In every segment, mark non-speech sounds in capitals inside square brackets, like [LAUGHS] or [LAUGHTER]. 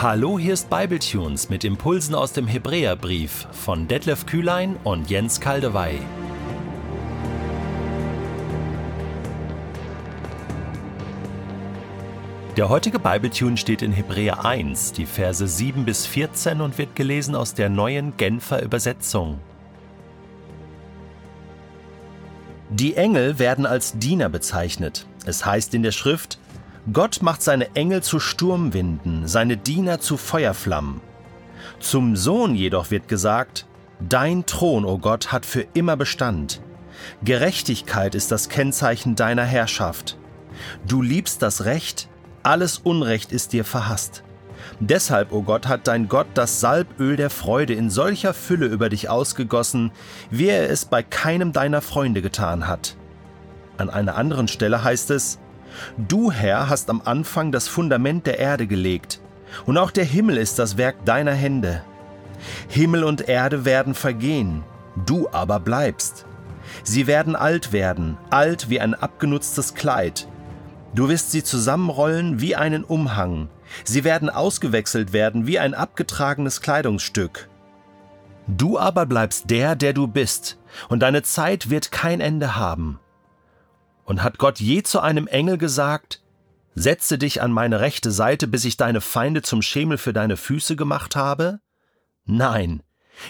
Hallo, hier ist Bibletunes mit Impulsen aus dem Hebräerbrief von Detlef Kühlein und Jens Kaldewey. Der heutige Bibletune steht in Hebräer 1, die Verse 7 bis 14 und wird gelesen aus der neuen Genfer Übersetzung. Die Engel werden als Diener bezeichnet. Es heißt in der Schrift, Gott macht seine Engel zu Sturmwinden, seine Diener zu Feuerflammen. Zum Sohn jedoch wird gesagt, Dein Thron, o oh Gott, hat für immer Bestand. Gerechtigkeit ist das Kennzeichen deiner Herrschaft. Du liebst das Recht, alles Unrecht ist dir verhasst. Deshalb, o oh Gott, hat dein Gott das Salböl der Freude in solcher Fülle über dich ausgegossen, wie er es bei keinem deiner Freunde getan hat. An einer anderen Stelle heißt es, Du, Herr, hast am Anfang das Fundament der Erde gelegt, und auch der Himmel ist das Werk deiner Hände. Himmel und Erde werden vergehen, du aber bleibst. Sie werden alt werden, alt wie ein abgenutztes Kleid. Du wirst sie zusammenrollen wie einen Umhang. Sie werden ausgewechselt werden wie ein abgetragenes Kleidungsstück. Du aber bleibst der, der du bist, und deine Zeit wird kein Ende haben. Und hat Gott je zu einem Engel gesagt, Setze dich an meine rechte Seite, bis ich deine Feinde zum Schemel für deine Füße gemacht habe? Nein,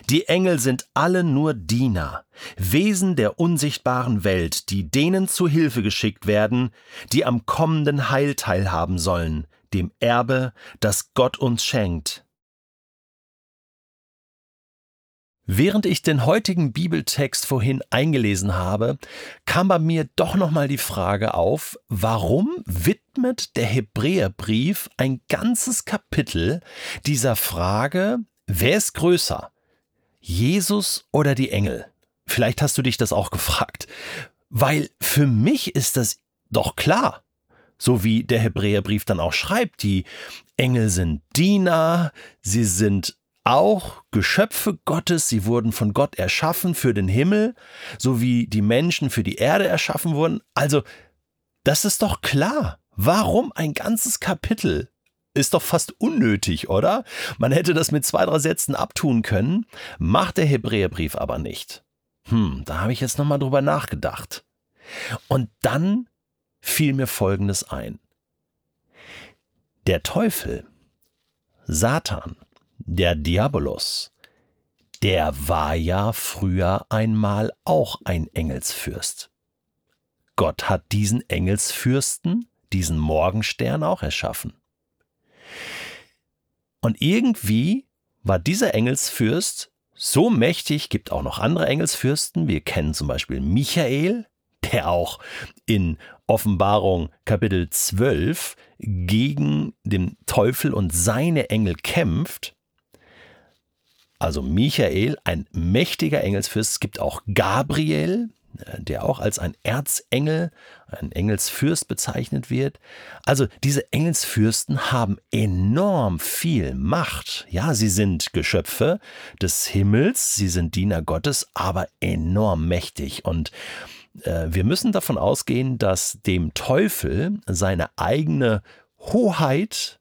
die Engel sind alle nur Diener, Wesen der unsichtbaren Welt, die denen zu Hilfe geschickt werden, die am kommenden Heil teilhaben sollen, dem Erbe, das Gott uns schenkt. Während ich den heutigen Bibeltext vorhin eingelesen habe, kam bei mir doch nochmal die Frage auf, warum widmet der Hebräerbrief ein ganzes Kapitel dieser Frage, wer ist größer, Jesus oder die Engel? Vielleicht hast du dich das auch gefragt, weil für mich ist das doch klar. So wie der Hebräerbrief dann auch schreibt, die Engel sind Diener, sie sind auch Geschöpfe Gottes, sie wurden von Gott erschaffen für den Himmel, so wie die Menschen für die Erde erschaffen wurden. Also, das ist doch klar. Warum ein ganzes Kapitel? Ist doch fast unnötig, oder? Man hätte das mit zwei, drei Sätzen abtun können, macht der Hebräerbrief aber nicht. Hm, da habe ich jetzt nochmal drüber nachgedacht. Und dann fiel mir Folgendes ein. Der Teufel, Satan, der Diabolos, der war ja früher einmal auch ein Engelsfürst. Gott hat diesen Engelsfürsten, diesen Morgenstern auch erschaffen. Und irgendwie war dieser Engelsfürst so mächtig, gibt auch noch andere Engelsfürsten. Wir kennen zum Beispiel Michael, der auch in Offenbarung Kapitel 12 gegen den Teufel und seine Engel kämpft. Also Michael, ein mächtiger Engelsfürst. Es gibt auch Gabriel, äh, der auch als ein Erzengel, ein Engelsfürst bezeichnet wird. Also diese Engelsfürsten haben enorm viel Macht. Ja, sie sind Geschöpfe des Himmels, sie sind Diener Gottes, aber enorm mächtig. Und äh, wir müssen davon ausgehen, dass dem Teufel seine eigene Hoheit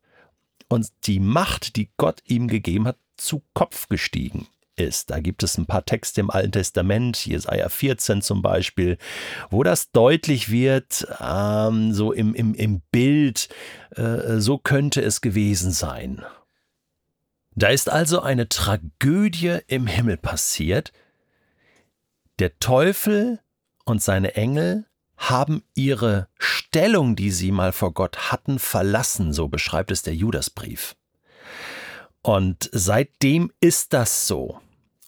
und die Macht, die Gott ihm gegeben hat, zu Kopf gestiegen ist. Da gibt es ein paar Texte im Alten Testament, Jesaja 14 zum Beispiel, wo das deutlich wird, ähm, so im, im, im Bild, äh, so könnte es gewesen sein. Da ist also eine Tragödie im Himmel passiert. Der Teufel und seine Engel haben ihre Stellung, die sie mal vor Gott hatten, verlassen, so beschreibt es der Judasbrief. Und seitdem ist das so.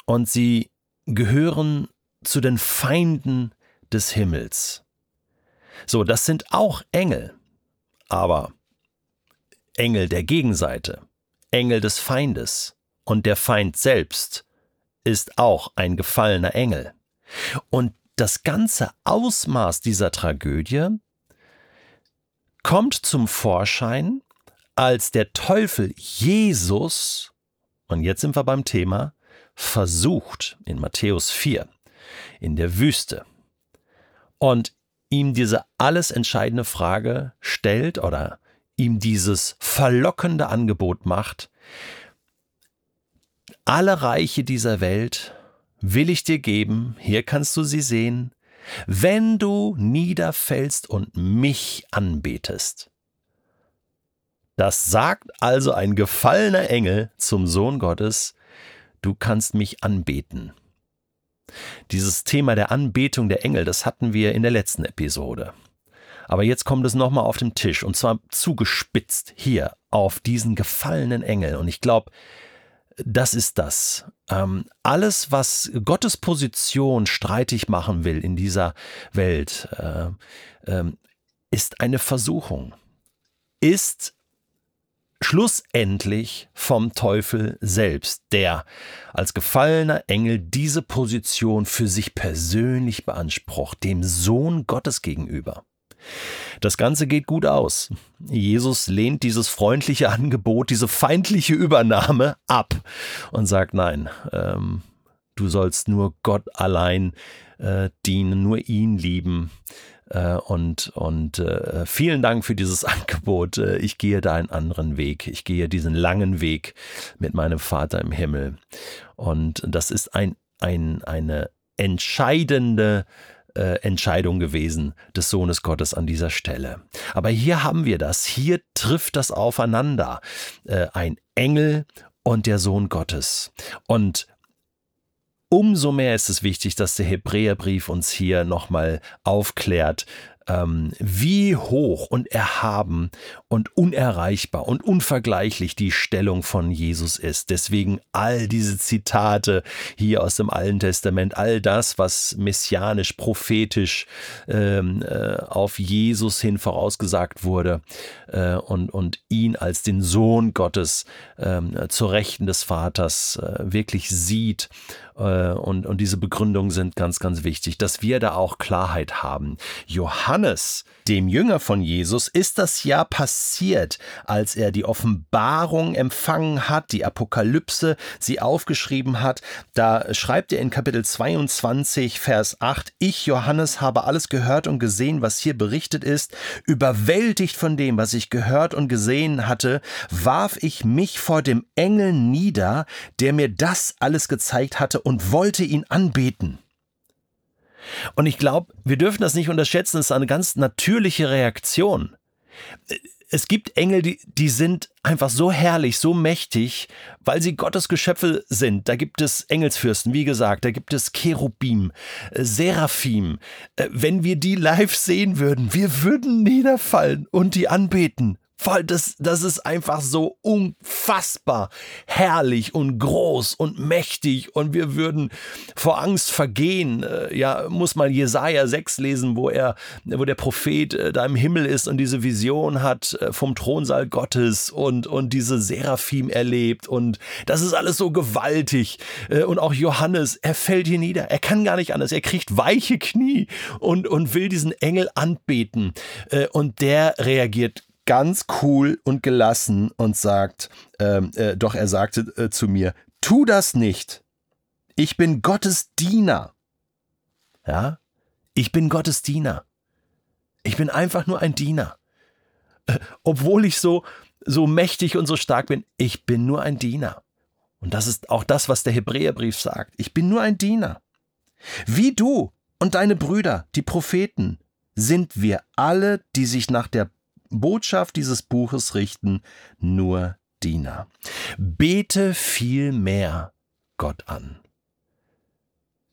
Und sie gehören zu den Feinden des Himmels. So, das sind auch Engel, aber Engel der Gegenseite, Engel des Feindes. Und der Feind selbst ist auch ein gefallener Engel. Und das ganze Ausmaß dieser Tragödie kommt zum Vorschein, als der Teufel Jesus, und jetzt sind wir beim Thema, versucht in Matthäus 4 in der Wüste und ihm diese alles entscheidende Frage stellt oder ihm dieses verlockende Angebot macht, alle Reiche dieser Welt will ich dir geben, hier kannst du sie sehen, wenn du niederfällst und mich anbetest. Das sagt also ein gefallener Engel zum Sohn Gottes, du kannst mich anbeten. Dieses Thema der Anbetung der Engel, das hatten wir in der letzten Episode. Aber jetzt kommt es nochmal auf den Tisch und zwar zugespitzt hier auf diesen gefallenen Engel. Und ich glaube, das ist das. Ähm, alles, was Gottes Position streitig machen will in dieser Welt, äh, äh, ist eine Versuchung, ist schlussendlich vom Teufel selbst, der als gefallener Engel diese Position für sich persönlich beansprucht, dem Sohn Gottes gegenüber. Das Ganze geht gut aus. Jesus lehnt dieses freundliche Angebot, diese feindliche Übernahme ab und sagt, nein, ähm, du sollst nur Gott allein äh, dienen, nur ihn lieben. Äh, und und äh, vielen Dank für dieses [LAUGHS] Angebot. Äh, ich gehe da einen anderen Weg. Ich gehe diesen langen Weg mit meinem Vater im Himmel. Und das ist ein, ein, eine entscheidende Entscheidung gewesen des Sohnes Gottes an dieser Stelle. Aber hier haben wir das. Hier trifft das aufeinander. Ein Engel und der Sohn Gottes. Und umso mehr ist es wichtig, dass der Hebräerbrief uns hier nochmal aufklärt, ähm, wie hoch und erhaben und unerreichbar und unvergleichlich die Stellung von Jesus ist. Deswegen all diese Zitate hier aus dem Alten Testament, all das, was messianisch, prophetisch ähm, äh, auf Jesus hin vorausgesagt wurde äh, und, und ihn als den Sohn Gottes äh, zur Rechten des Vaters äh, wirklich sieht äh, und, und diese Begründungen sind ganz, ganz wichtig, dass wir da auch Klarheit haben. Johannes, dem Jünger von Jesus, ist das ja passiert, als er die Offenbarung empfangen hat, die Apokalypse, sie aufgeschrieben hat. Da schreibt er in Kapitel 22, Vers 8, Ich, Johannes, habe alles gehört und gesehen, was hier berichtet ist. Überwältigt von dem, was ich gehört und gesehen hatte, warf ich mich vor dem Engel nieder, der mir das alles gezeigt hatte und wollte ihn anbeten. Und ich glaube, wir dürfen das nicht unterschätzen, es ist eine ganz natürliche Reaktion. Es gibt Engel, die, die sind einfach so herrlich, so mächtig, weil sie Gottes Geschöpfe sind. Da gibt es Engelsfürsten, wie gesagt, da gibt es Cherubim, äh, Seraphim. Äh, wenn wir die live sehen würden, wir würden niederfallen und die anbeten, weil das, das ist einfach so unfassbar herrlich und groß und mächtig und wir würden vor Angst vergehen. Äh, ja, muss mal Jesaja 6 lesen, wo er, wo der Prophet äh, da im Himmel ist und diese Vision hat äh, vom Thronsaal Gottes und, und diese Seraphim erlebt und das ist alles so gewaltig. Und auch Johannes, er fällt hier nieder. Er kann gar nicht anders. Er kriegt weiche Knie und, und will diesen Engel anbeten. Und der reagiert ganz cool und gelassen und sagt, ähm, äh, doch er sagte äh, zu mir, tu das nicht. Ich bin Gottes Diener. Ja, ich bin Gottes Diener. Ich bin einfach nur ein Diener. Äh, obwohl ich so, so mächtig und so stark bin, ich bin nur ein Diener. Und das ist auch das, was der Hebräerbrief sagt. Ich bin nur ein Diener. Wie du und deine Brüder, die Propheten, sind wir alle, die sich nach der Botschaft dieses Buches richten nur Diener. Bete vielmehr Gott an.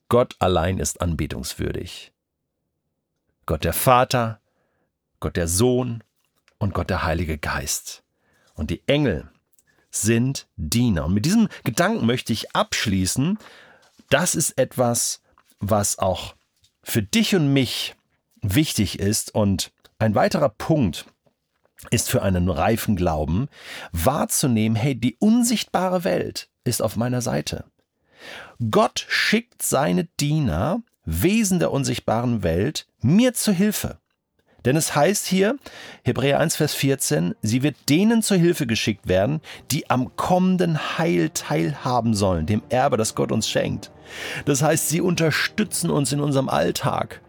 Gott allein ist anbetungswürdig. Gott der Vater, Gott der Sohn und Gott der Heilige Geist. Und die Engel sind Diener. Und mit diesem Gedanken möchte ich abschließen. Das ist etwas, was auch für dich und mich wichtig ist. Und ein weiterer Punkt, ist für einen reifen Glauben wahrzunehmen, hey, die unsichtbare Welt ist auf meiner Seite. Gott schickt seine Diener, Wesen der unsichtbaren Welt, mir zu Hilfe. Denn es heißt hier, Hebräer 1, Vers 14, sie wird denen zur Hilfe geschickt werden, die am kommenden Heil teilhaben sollen, dem Erbe, das Gott uns schenkt. Das heißt, sie unterstützen uns in unserem Alltag.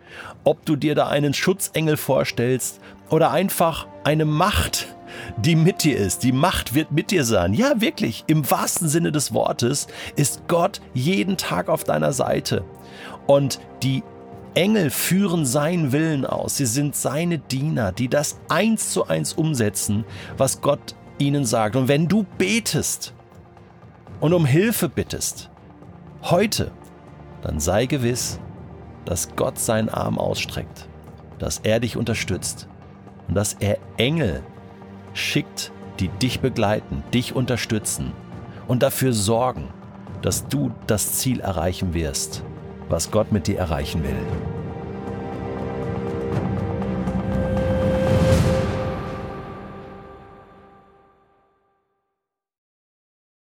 Ob du dir da einen Schutzengel vorstellst oder einfach eine Macht, die mit dir ist. Die Macht wird mit dir sein. Ja, wirklich, im wahrsten Sinne des Wortes ist Gott jeden Tag auf deiner Seite. Und die Engel führen seinen Willen aus. Sie sind seine Diener, die das eins zu eins umsetzen, was Gott ihnen sagt. Und wenn du betest und um Hilfe bittest, heute, dann sei gewiss, dass Gott seinen Arm ausstreckt, dass er dich unterstützt und dass er Engel schickt, die dich begleiten, dich unterstützen und dafür sorgen, dass du das Ziel erreichen wirst, was Gott mit dir erreichen will.